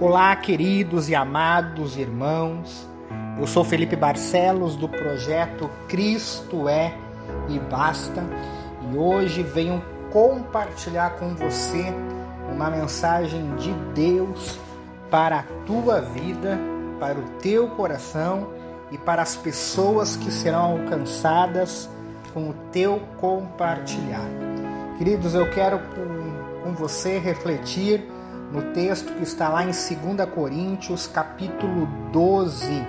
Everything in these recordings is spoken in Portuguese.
Olá, queridos e amados irmãos. Eu sou Felipe Barcelos do projeto Cristo é e basta, e hoje venho compartilhar com você uma mensagem de Deus para a tua vida, para o teu coração e para as pessoas que serão alcançadas com o teu compartilhar. Queridos, eu quero com, com você refletir no texto que está lá em 2 Coríntios, capítulo 12,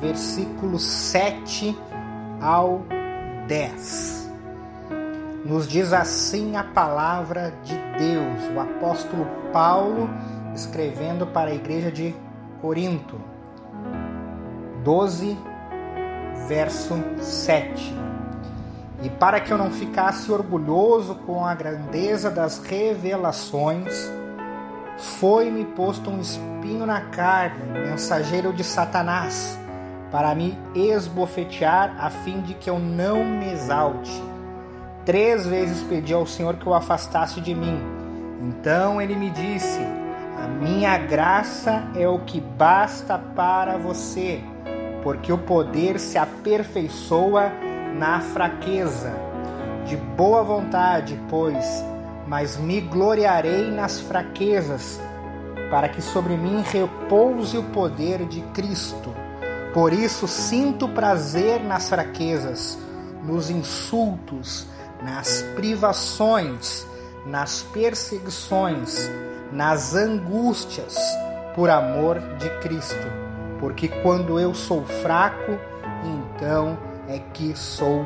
versículos 7 ao 10. Nos diz assim a palavra de Deus, o apóstolo Paulo escrevendo para a igreja de Corinto. 12, verso 7. E para que eu não ficasse orgulhoso com a grandeza das revelações, foi-me posto um espinho na carne, mensageiro de Satanás, para me esbofetear, a fim de que eu não me exalte. Três vezes pedi ao Senhor que o afastasse de mim. Então ele me disse: A minha graça é o que basta para você, porque o poder se aperfeiçoa na fraqueza. De boa vontade, pois mas me gloriarei nas fraquezas, para que sobre mim repouse o poder de Cristo. Por isso sinto prazer nas fraquezas, nos insultos, nas privações, nas perseguições, nas angústias, por amor de Cristo. Porque quando eu sou fraco, então é que sou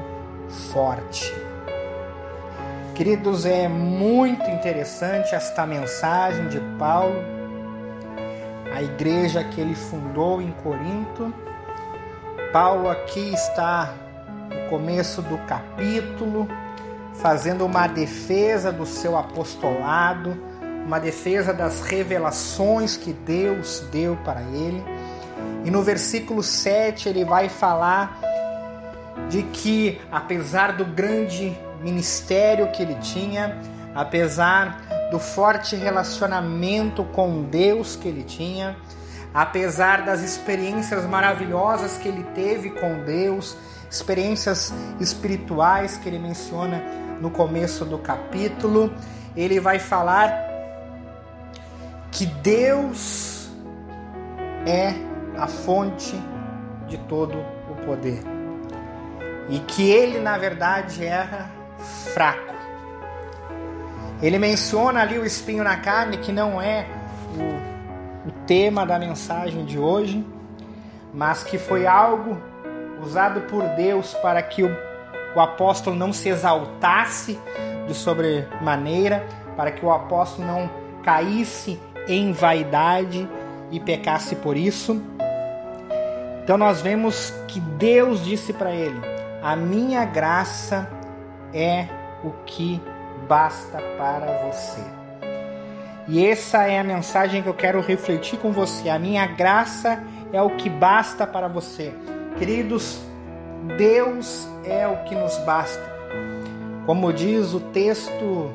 forte. Queridos, é muito interessante esta mensagem de Paulo, a igreja que ele fundou em Corinto. Paulo aqui está no começo do capítulo, fazendo uma defesa do seu apostolado, uma defesa das revelações que Deus deu para ele. E no versículo 7 ele vai falar de que, apesar do grande ministério que ele tinha, apesar do forte relacionamento com Deus que ele tinha, apesar das experiências maravilhosas que ele teve com Deus, experiências espirituais que ele menciona no começo do capítulo, ele vai falar que Deus é a fonte de todo o poder. E que ele, na verdade, era fraco. Ele menciona ali o espinho na carne, que não é o, o tema da mensagem de hoje, mas que foi algo usado por Deus para que o, o apóstolo não se exaltasse de sobremaneira, para que o apóstolo não caísse em vaidade e pecasse por isso. Então nós vemos que Deus disse para ele: A minha graça é o que basta para você. E essa é a mensagem que eu quero refletir com você. A minha graça é o que basta para você. Queridos, Deus é o que nos basta. Como diz o texto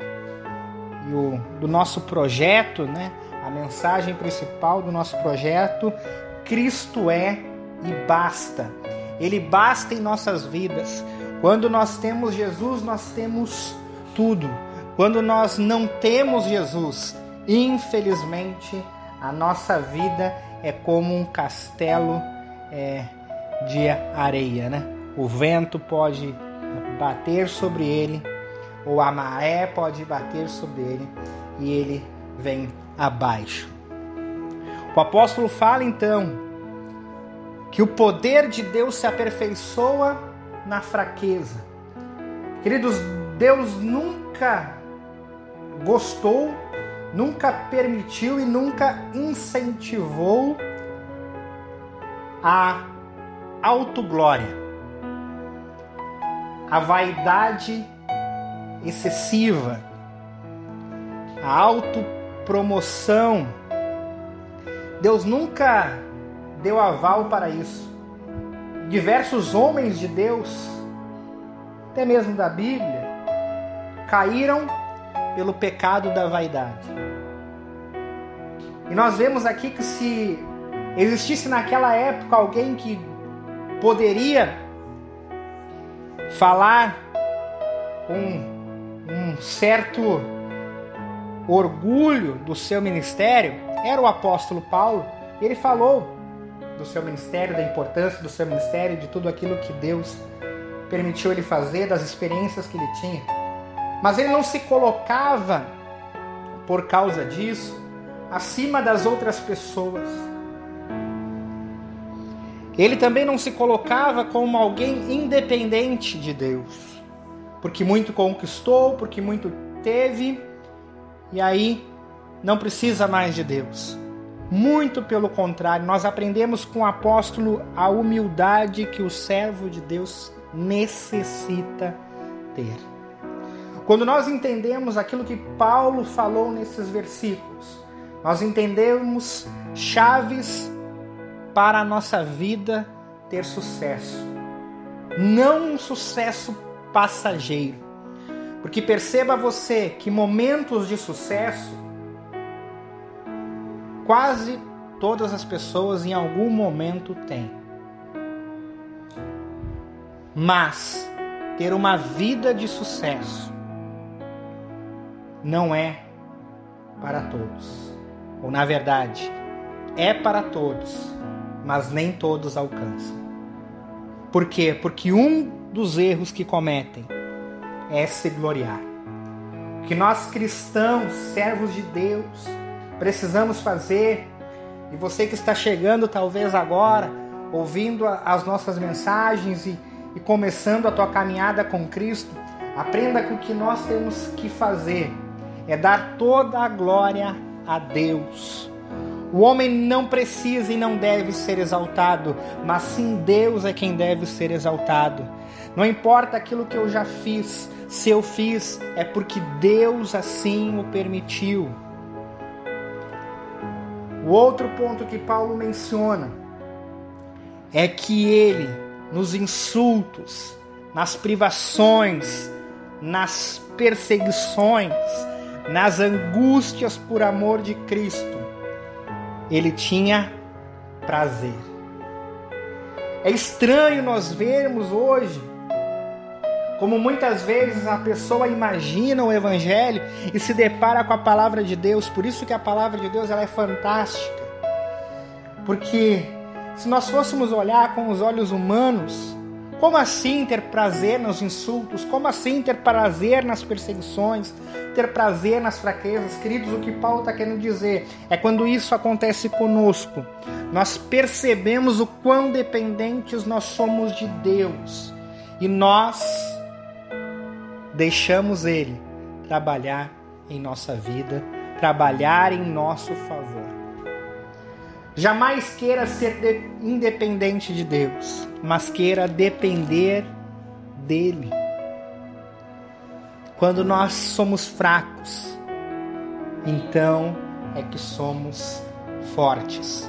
do nosso projeto, né? a mensagem principal do nosso projeto, Cristo é e basta. Ele basta em nossas vidas. Quando nós temos Jesus, nós temos tudo. Quando nós não temos Jesus, infelizmente, a nossa vida é como um castelo é, de areia, né? O vento pode bater sobre ele, ou a maré pode bater sobre ele, e ele vem abaixo. O apóstolo fala então que o poder de Deus se aperfeiçoa na fraqueza. Queridos, Deus nunca gostou, nunca permitiu e nunca incentivou a autoglória, a vaidade excessiva, a autopromoção. Deus nunca deu aval para isso diversos homens de Deus, até mesmo da Bíblia, caíram pelo pecado da vaidade. E nós vemos aqui que se existisse naquela época alguém que poderia falar com um certo orgulho do seu ministério, era o apóstolo Paulo. Ele falou do seu ministério, da importância do seu ministério, de tudo aquilo que Deus permitiu ele fazer, das experiências que ele tinha. Mas ele não se colocava, por causa disso, acima das outras pessoas. Ele também não se colocava como alguém independente de Deus, porque muito conquistou, porque muito teve, e aí não precisa mais de Deus. Muito pelo contrário, nós aprendemos com o apóstolo a humildade que o servo de Deus necessita ter. Quando nós entendemos aquilo que Paulo falou nesses versículos, nós entendemos chaves para a nossa vida ter sucesso. Não um sucesso passageiro. Porque perceba você que momentos de sucesso quase todas as pessoas em algum momento têm. Mas ter uma vida de sucesso não é para todos. Ou na verdade, é para todos, mas nem todos alcançam. Por quê? Porque um dos erros que cometem é se gloriar. Que nós cristãos, servos de Deus, precisamos fazer, e você que está chegando talvez agora, ouvindo as nossas mensagens e, e começando a tua caminhada com Cristo, aprenda que o que nós temos que fazer é dar toda a glória a Deus. O homem não precisa e não deve ser exaltado, mas sim Deus é quem deve ser exaltado. Não importa aquilo que eu já fiz, se eu fiz, é porque Deus assim o permitiu. O outro ponto que Paulo menciona é que ele, nos insultos, nas privações, nas perseguições, nas angústias por amor de Cristo, ele tinha prazer. É estranho nós vermos hoje como muitas vezes a pessoa imagina o evangelho e se depara com a palavra de Deus. Por isso que a palavra de Deus ela é fantástica. Porque se nós fôssemos olhar com os olhos humanos, como assim ter prazer nos insultos? Como assim ter prazer nas perseguições? Ter prazer nas fraquezas? Queridos, o que Paulo está querendo dizer é quando isso acontece conosco, nós percebemos o quão dependentes nós somos de Deus e nós deixamos Ele trabalhar em nossa vida, trabalhar em nosso favor. Jamais queira ser de, independente de Deus, mas queira depender dele. Quando nós somos fracos, então é que somos fortes.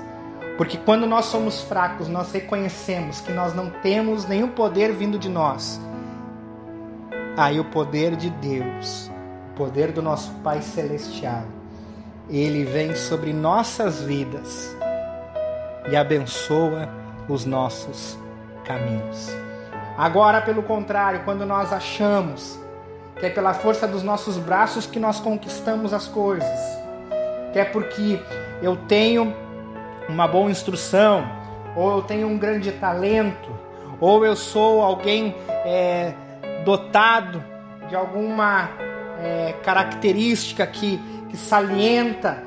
Porque quando nós somos fracos, nós reconhecemos que nós não temos nenhum poder vindo de nós. Aí o poder de Deus, o poder do nosso Pai Celestial, ele vem sobre nossas vidas e abençoa os nossos caminhos. Agora, pelo contrário, quando nós achamos que é pela força dos nossos braços que nós conquistamos as coisas, que é porque eu tenho uma boa instrução, ou eu tenho um grande talento, ou eu sou alguém é, dotado de alguma é, característica que, que salienta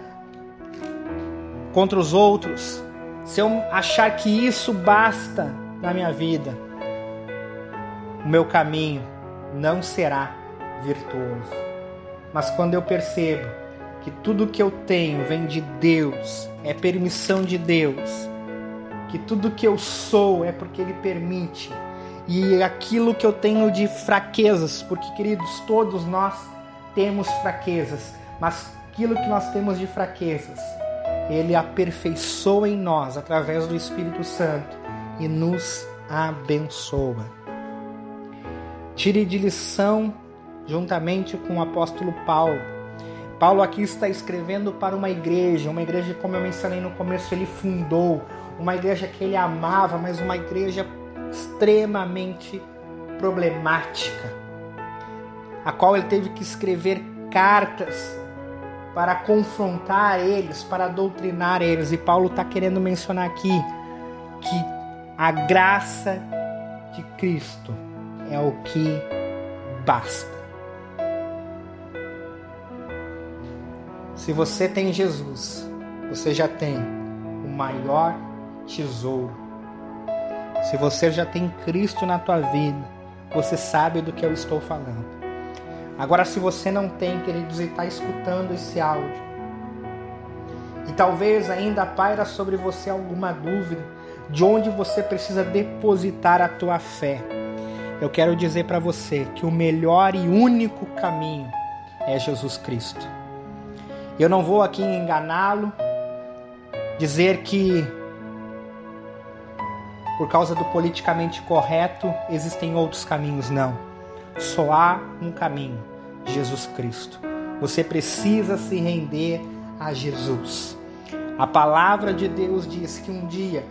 contra os outros, se eu achar que isso basta na minha vida, o meu caminho não será virtuoso. Mas quando eu percebo que tudo que eu tenho vem de Deus, é permissão de Deus, que tudo que eu sou é porque Ele permite, e aquilo que eu tenho de fraquezas, porque queridos, todos nós temos fraquezas, mas aquilo que nós temos de fraquezas ele aperfeiçoa em nós através do Espírito Santo e nos abençoa. Tire de lição juntamente com o apóstolo Paulo. Paulo aqui está escrevendo para uma igreja, uma igreja, como eu mencionei no começo, ele fundou, uma igreja que ele amava, mas uma igreja extremamente problemática, a qual ele teve que escrever cartas para confrontar eles, para doutrinar eles. E Paulo está querendo mencionar aqui que a graça de Cristo é o que basta. Se você tem Jesus, você já tem o maior tesouro. Se você já tem Cristo na tua vida, você sabe do que eu estou falando. Agora, se você não tem, queridos, e está escutando esse áudio, e talvez ainda paira sobre você alguma dúvida de onde você precisa depositar a tua fé, eu quero dizer para você que o melhor e único caminho é Jesus Cristo. Eu não vou aqui enganá-lo, dizer que por causa do politicamente correto existem outros caminhos, não. Só há um caminho: Jesus Cristo. Você precisa se render a Jesus. A palavra de Deus diz que um dia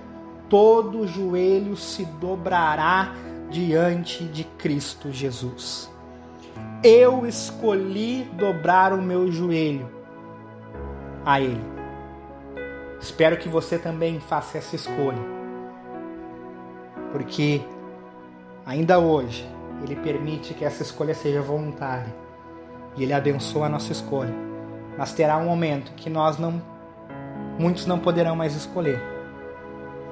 todo joelho se dobrará diante de Cristo Jesus. Eu escolhi dobrar o meu joelho a Ele. Espero que você também faça essa escolha, porque ainda hoje Ele permite que essa escolha seja voluntária e Ele abençoa a nossa escolha. Mas terá um momento que nós não, muitos não poderão mais escolher.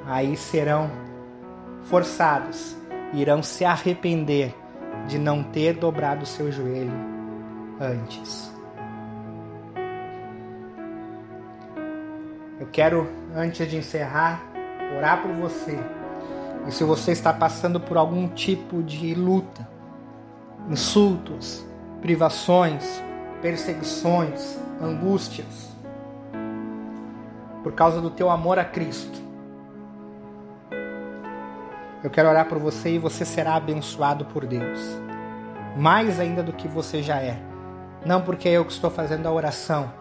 Aí serão forçados, irão se arrepender de não ter dobrado o seu joelho antes. Eu quero, antes de encerrar, orar por você. E se você está passando por algum tipo de luta, insultos, privações, perseguições, angústias, por causa do teu amor a Cristo, eu quero orar por você e você será abençoado por Deus. Mais ainda do que você já é. Não porque eu que estou fazendo a oração,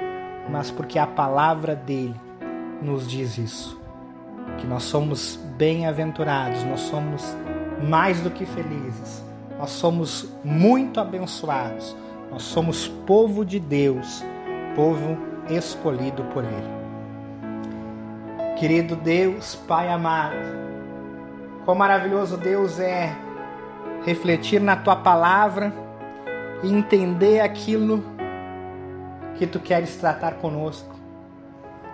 mas porque a palavra dele nos diz isso. Que nós somos bem-aventurados, nós somos mais do que felizes, nós somos muito abençoados, nós somos povo de Deus, povo escolhido por Ele. Querido Deus, Pai amado, quão maravilhoso Deus é refletir na Tua palavra e entender aquilo que Tu queres tratar conosco.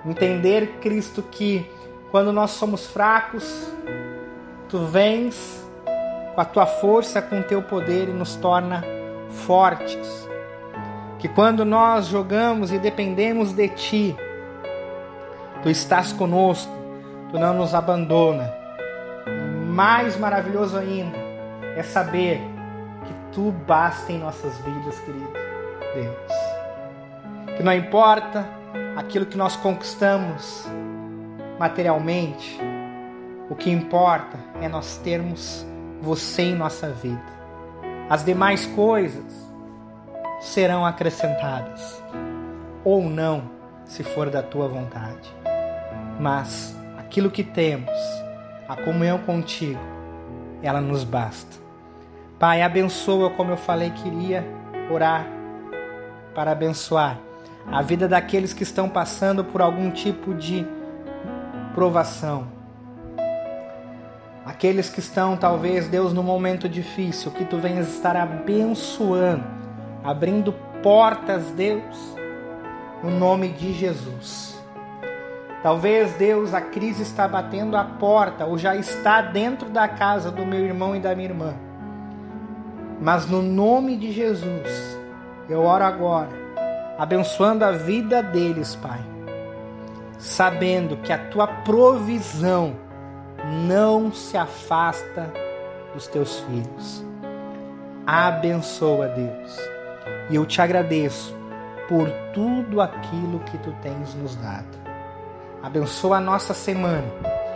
Entender, Cristo, que quando nós somos fracos, tu vens com a tua força, com o teu poder e nos torna fortes. Que quando nós jogamos e dependemos de ti, tu estás conosco, tu não nos abandona. Mais maravilhoso ainda é saber que tu basta em nossas vidas, querido Deus. Que não importa aquilo que nós conquistamos materialmente, o que importa é nós termos você em nossa vida. As demais coisas serão acrescentadas, ou não, se for da tua vontade. Mas aquilo que temos, a comunhão contigo, ela nos basta. Pai, abençoa como eu falei que iria orar para abençoar a vida daqueles que estão passando por algum tipo de provação. Aqueles que estão, talvez, Deus, no momento difícil, que tu venhas estar abençoando, abrindo portas, Deus, no nome de Jesus. Talvez, Deus, a crise está batendo a porta ou já está dentro da casa do meu irmão e da minha irmã. Mas no nome de Jesus, eu oro agora abençoando a vida deles, Pai, sabendo que a tua provisão não se afasta dos teus filhos. Abençoa, Deus. E eu te agradeço por tudo aquilo que tu tens nos dado. Abençoa a nossa semana,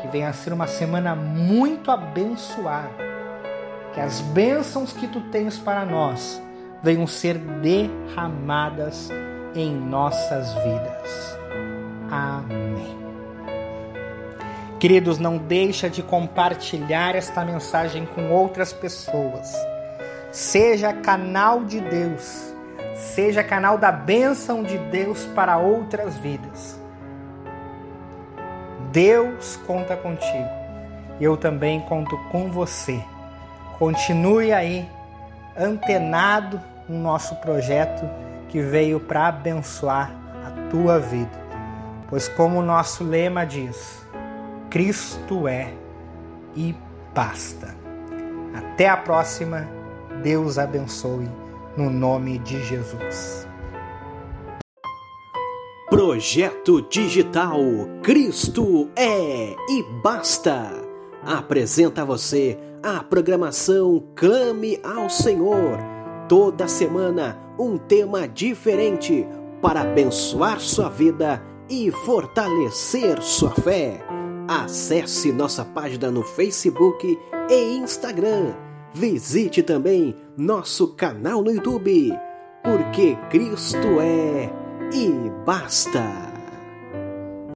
que venha a ser uma semana muito abençoada. Que as bênçãos que tu tens para nós venham ser derramadas em nossas vidas. Amém. Queridos, não deixa de compartilhar esta mensagem com outras pessoas. Seja canal de Deus, seja canal da bênção de Deus para outras vidas. Deus conta contigo. Eu também conto com você. Continue aí antenado no nosso projeto que veio para abençoar a tua vida. Pois como o nosso lema diz, Cristo é e basta. Até a próxima. Deus abençoe no nome de Jesus. Projeto Digital Cristo é e basta. Apresenta a você a programação Clame ao Senhor. Toda semana um tema diferente para abençoar sua vida e fortalecer sua fé. Acesse nossa página no Facebook e Instagram. Visite também nosso canal no YouTube, porque Cristo é e basta.